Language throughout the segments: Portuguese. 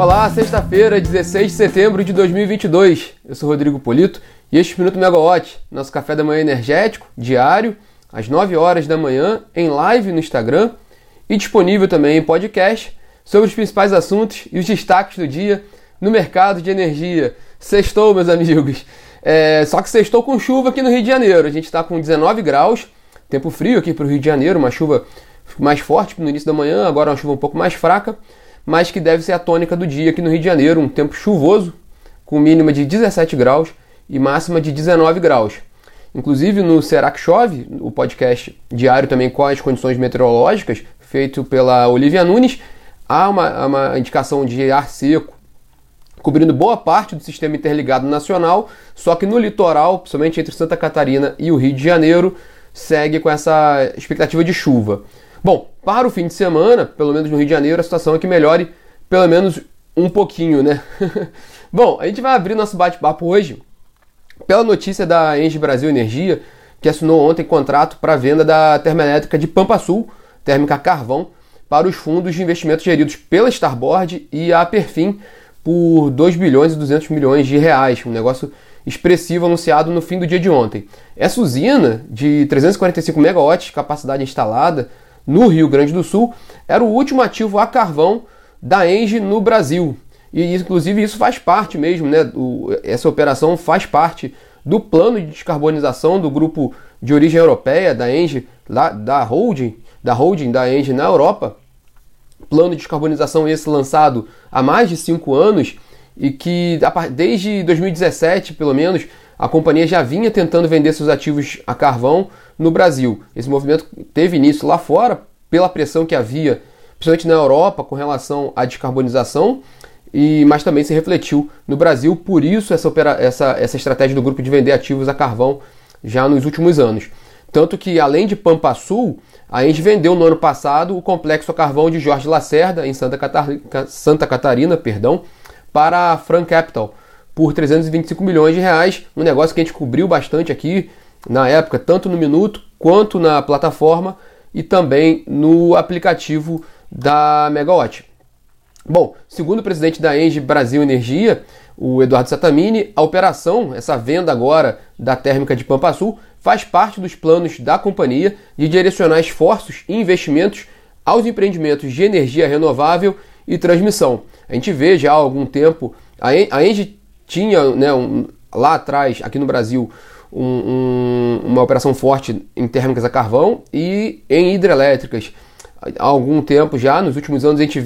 Olá, sexta-feira, 16 de setembro de 2022. Eu sou Rodrigo Polito e este Minuto Megawatt, nosso café da manhã energético, diário, às 9 horas da manhã, em live no Instagram e disponível também em podcast sobre os principais assuntos e os destaques do dia no mercado de energia. Sextou, meus amigos. É, só que sextou com chuva aqui no Rio de Janeiro. A gente está com 19 graus, tempo frio aqui para o Rio de Janeiro, uma chuva mais forte no início da manhã, agora uma chuva um pouco mais fraca mas que deve ser a tônica do dia aqui no Rio de Janeiro, um tempo chuvoso, com mínima de 17 graus e máxima de 19 graus. Inclusive no Será que Chove, o podcast diário também com as condições meteorológicas, feito pela Olivia Nunes, há uma, uma indicação de ar seco cobrindo boa parte do sistema interligado nacional, só que no litoral, principalmente entre Santa Catarina e o Rio de Janeiro, segue com essa expectativa de chuva. Bom, para o fim de semana, pelo menos no Rio de Janeiro, a situação é que melhore pelo menos um pouquinho, né? Bom, a gente vai abrir nosso bate-papo hoje pela notícia da Engie Brasil Energia, que assinou ontem contrato para venda da termoelétrica de Pampa Sul, térmica carvão, para os fundos de investimentos geridos pela Starboard e a Perfim por 2 bilhões e 200 milhões de reais, um negócio expressivo anunciado no fim do dia de ontem. Essa usina de 345 megawatts de capacidade instalada no Rio Grande do Sul, era o último ativo a carvão da Engie no Brasil. E inclusive isso faz parte mesmo, né? O, essa operação faz parte do plano de descarbonização do grupo de origem europeia da Engie, lá, da holding, da holding da Engie na Europa. Plano de descarbonização esse lançado há mais de cinco anos e que desde 2017, pelo menos, a companhia já vinha tentando vender seus ativos a carvão no Brasil. Esse movimento teve início lá fora, pela pressão que havia, principalmente na Europa, com relação à descarbonização, e, mas também se refletiu no Brasil, por isso essa, opera, essa, essa estratégia do grupo de vender ativos a carvão já nos últimos anos. Tanto que, além de Pampa Sul, a Engie vendeu no ano passado o complexo a carvão de Jorge Lacerda, em Santa Catarina, Santa Catarina perdão, para a Fran Capital, por 325 milhões de reais, um negócio que a gente cobriu bastante aqui na época, tanto no Minuto quanto na plataforma e também no aplicativo da Megawatt. Bom, segundo o presidente da Engie Brasil Energia, o Eduardo Satamini, a operação, essa venda agora da térmica de Pampa Sul, faz parte dos planos da companhia de direcionar esforços e investimentos aos empreendimentos de energia renovável e transmissão. A gente vê já há algum tempo, a Engie tinha né, um, lá atrás, aqui no Brasil, um, um, uma operação forte em térmicas a carvão e em hidrelétricas. Há algum tempo já, nos últimos anos, a gente,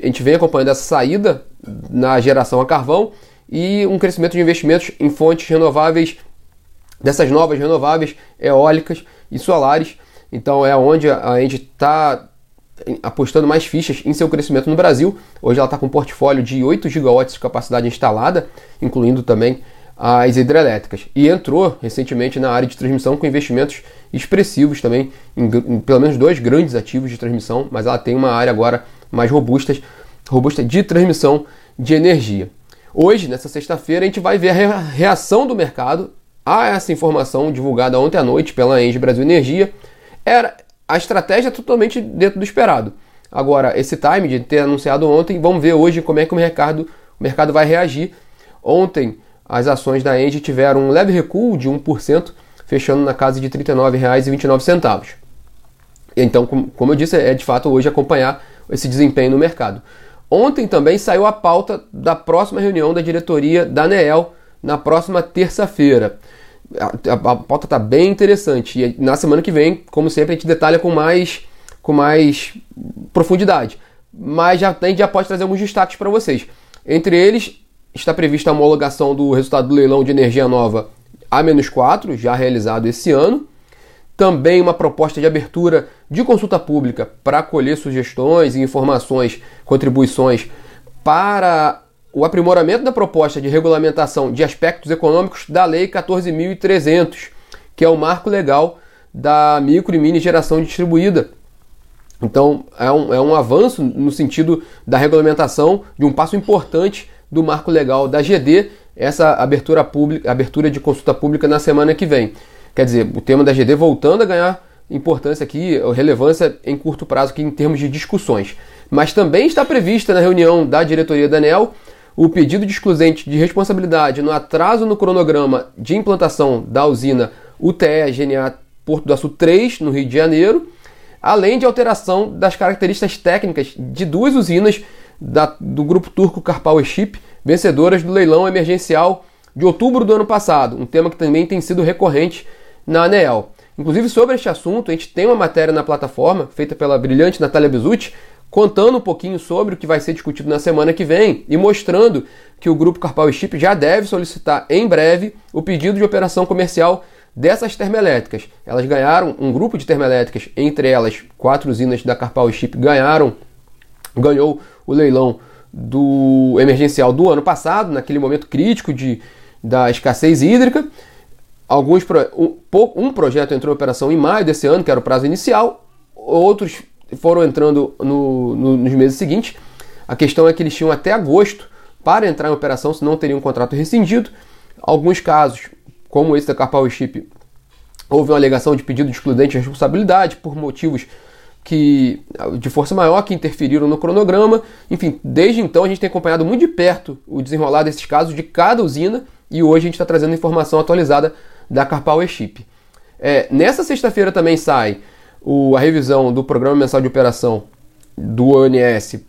a gente vem acompanhando essa saída na geração a carvão e um crescimento de investimentos em fontes renováveis, dessas novas renováveis, eólicas e solares. Então é onde a gente está apostando mais fichas em seu crescimento no Brasil. Hoje ela está com um portfólio de 8 gigawatts de capacidade instalada, incluindo também as hidrelétricas. E entrou recentemente na área de transmissão com investimentos expressivos também, em, em, pelo menos dois grandes ativos de transmissão, mas ela tem uma área agora mais robusta, robusta de transmissão de energia. Hoje, nessa sexta-feira, a gente vai ver a reação do mercado a essa informação divulgada ontem à noite pela Engie Brasil Energia. Era, a estratégia é totalmente dentro do esperado. Agora, esse time de ter anunciado ontem, vamos ver hoje como é que o mercado, o mercado vai reagir. Ontem, as ações da Engie tiveram um leve recuo de 1%, fechando na casa de R$ 39,29. Então, como eu disse, é de fato hoje acompanhar esse desempenho no mercado. Ontem também saiu a pauta da próxima reunião da diretoria da ANEEL na próxima terça-feira a, a, pauta está bem interessante. E na semana que vem, como sempre, a gente detalha com mais, com mais profundidade. Mas já, a gente já pode trazer alguns destaques para vocês. Entre eles, está prevista a homologação do resultado do leilão de energia nova A-4, já realizado esse ano. Também uma proposta de abertura de consulta pública para acolher sugestões e informações, contribuições para o aprimoramento da proposta de regulamentação de aspectos econômicos da Lei 14.300, que é o marco legal da micro e mini geração distribuída. Então, é um, é um avanço no sentido da regulamentação de um passo importante do marco legal da GD, essa abertura, pública, abertura de consulta pública na semana que vem. Quer dizer, o tema da GD voltando a ganhar importância aqui, relevância em curto prazo aqui em termos de discussões. Mas também está prevista na reunião da diretoria da ANEL o pedido de exclusente de responsabilidade no atraso no cronograma de implantação da usina UTE GNA Porto do Açu 3, no Rio de Janeiro, além de alteração das características técnicas de duas usinas da, do grupo turco Karpal Chip, vencedoras do leilão emergencial de outubro do ano passado, um tema que também tem sido recorrente na ANEEL. Inclusive, sobre este assunto, a gente tem uma matéria na plataforma, feita pela brilhante Natália Bezutti, contando um pouquinho sobre o que vai ser discutido na semana que vem e mostrando que o grupo Carpal Chip já deve solicitar em breve o pedido de operação comercial dessas termoelétricas. Elas ganharam um grupo de termoelétricas, entre elas quatro usinas da Carpal Chip ganharam, ganhou o leilão do emergencial do ano passado, naquele momento crítico de, da escassez hídrica. Alguns um, um projeto entrou em operação em maio desse ano, que era o prazo inicial, outros foram entrando no, no, nos meses seguintes. A questão é que eles tinham até agosto para entrar em operação, se não teriam um contrato rescindido. Alguns casos, como esse da Carpal Chip, houve uma alegação de pedido de excludente de responsabilidade por motivos que de força maior que interferiram no cronograma. Enfim, desde então a gente tem acompanhado muito de perto o desenrolar desses casos de cada usina e hoje a gente está trazendo informação atualizada da Carpal Chip. É, nessa sexta-feira também sai o, a revisão do Programa Mensal de Operação do ONS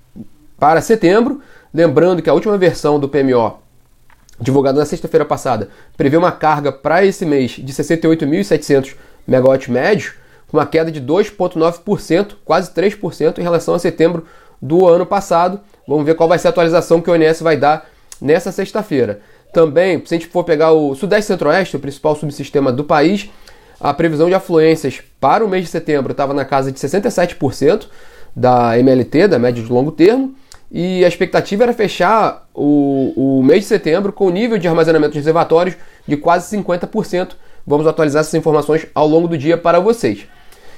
para setembro. Lembrando que a última versão do PMO, divulgada na sexta-feira passada, prevê uma carga para esse mês de 68.700 megawatts médios, com uma queda de 2,9%, quase 3% em relação a setembro do ano passado. Vamos ver qual vai ser a atualização que o ONS vai dar nessa sexta-feira. Também, se a gente for pegar o Sudeste Centro-Oeste, o principal subsistema do país, a previsão de afluências para o mês de setembro estava na casa de 67% da MLT, da média de longo termo, e a expectativa era fechar o, o mês de setembro com o nível de armazenamento de reservatórios de quase 50%. Vamos atualizar essas informações ao longo do dia para vocês.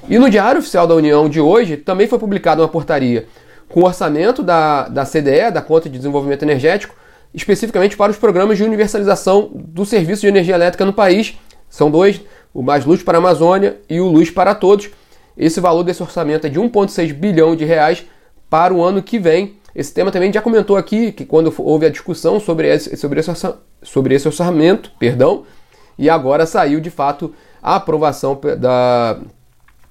E no Diário Oficial da União de hoje também foi publicada uma portaria com o orçamento da, da CDE, da Conta de Desenvolvimento Energético, especificamente para os programas de universalização do serviço de energia elétrica no país. São dois, o Mais Luz para a Amazônia e o Luz para Todos. Esse valor desse orçamento é de 1,6 bilhão de reais para o ano que vem. Esse tema também já comentou aqui, que quando houve a discussão sobre esse, sobre esse, sobre esse orçamento, perdão, e agora saiu de fato a aprovação da,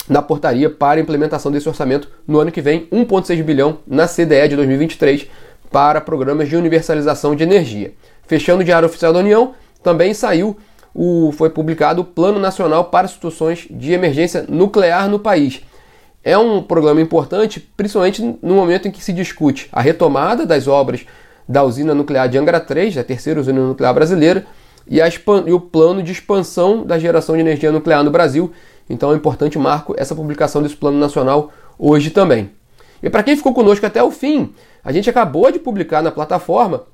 da portaria para a implementação desse orçamento no ano que vem, 1,6 bilhão na CDE de 2023 para programas de universalização de energia. Fechando o Diário Oficial da União, também saiu o, foi publicado o Plano Nacional para Situações de Emergência Nuclear no país. É um programa importante, principalmente no momento em que se discute a retomada das obras da usina nuclear de Angra 3, da terceira usina nuclear brasileira, e, e, o plano de expansão da geração de energia nuclear no Brasil. Então é importante marco essa publicação desse plano nacional hoje também. E para quem ficou conosco até o fim, a gente acabou de publicar na plataforma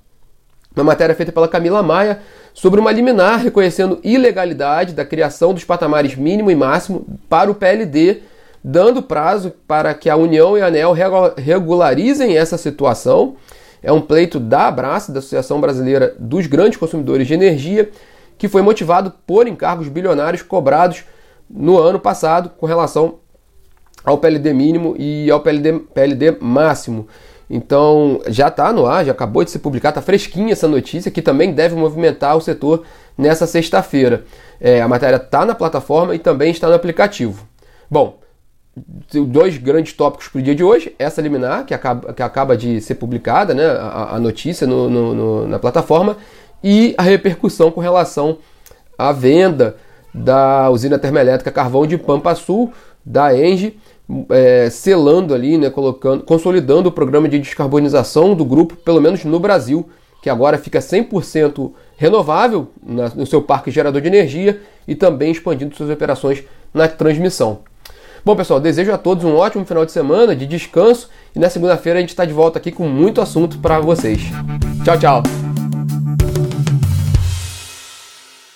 uma matéria feita pela Camila Maia sobre uma liminar reconhecendo ilegalidade da criação dos patamares mínimo e máximo para o PLD, dando prazo para que a União e a ANEL regularizem essa situação. É um pleito da Abraça, da Associação Brasileira dos Grandes Consumidores de Energia, que foi motivado por encargos bilionários cobrados no ano passado com relação ao PLD mínimo e ao PLD, PLD máximo. Então já está no ar, já acabou de ser publicada, está fresquinha essa notícia que também deve movimentar o setor nessa sexta-feira. É, a matéria está na plataforma e também está no aplicativo. Bom, dois grandes tópicos para o dia de hoje: essa liminar, que acaba, que acaba de ser publicada, né, a, a notícia no, no, no, na plataforma, e a repercussão com relação à venda da usina termoelétrica Carvão de Pampa Sul, da Engie é, selando ali, né, colocando, consolidando o programa de descarbonização do grupo, pelo menos no Brasil, que agora fica 100% renovável na, no seu parque gerador de energia e também expandindo suas operações na transmissão. Bom, pessoal, desejo a todos um ótimo final de semana, de descanso, e na segunda-feira a gente está de volta aqui com muito assunto para vocês. Tchau, tchau!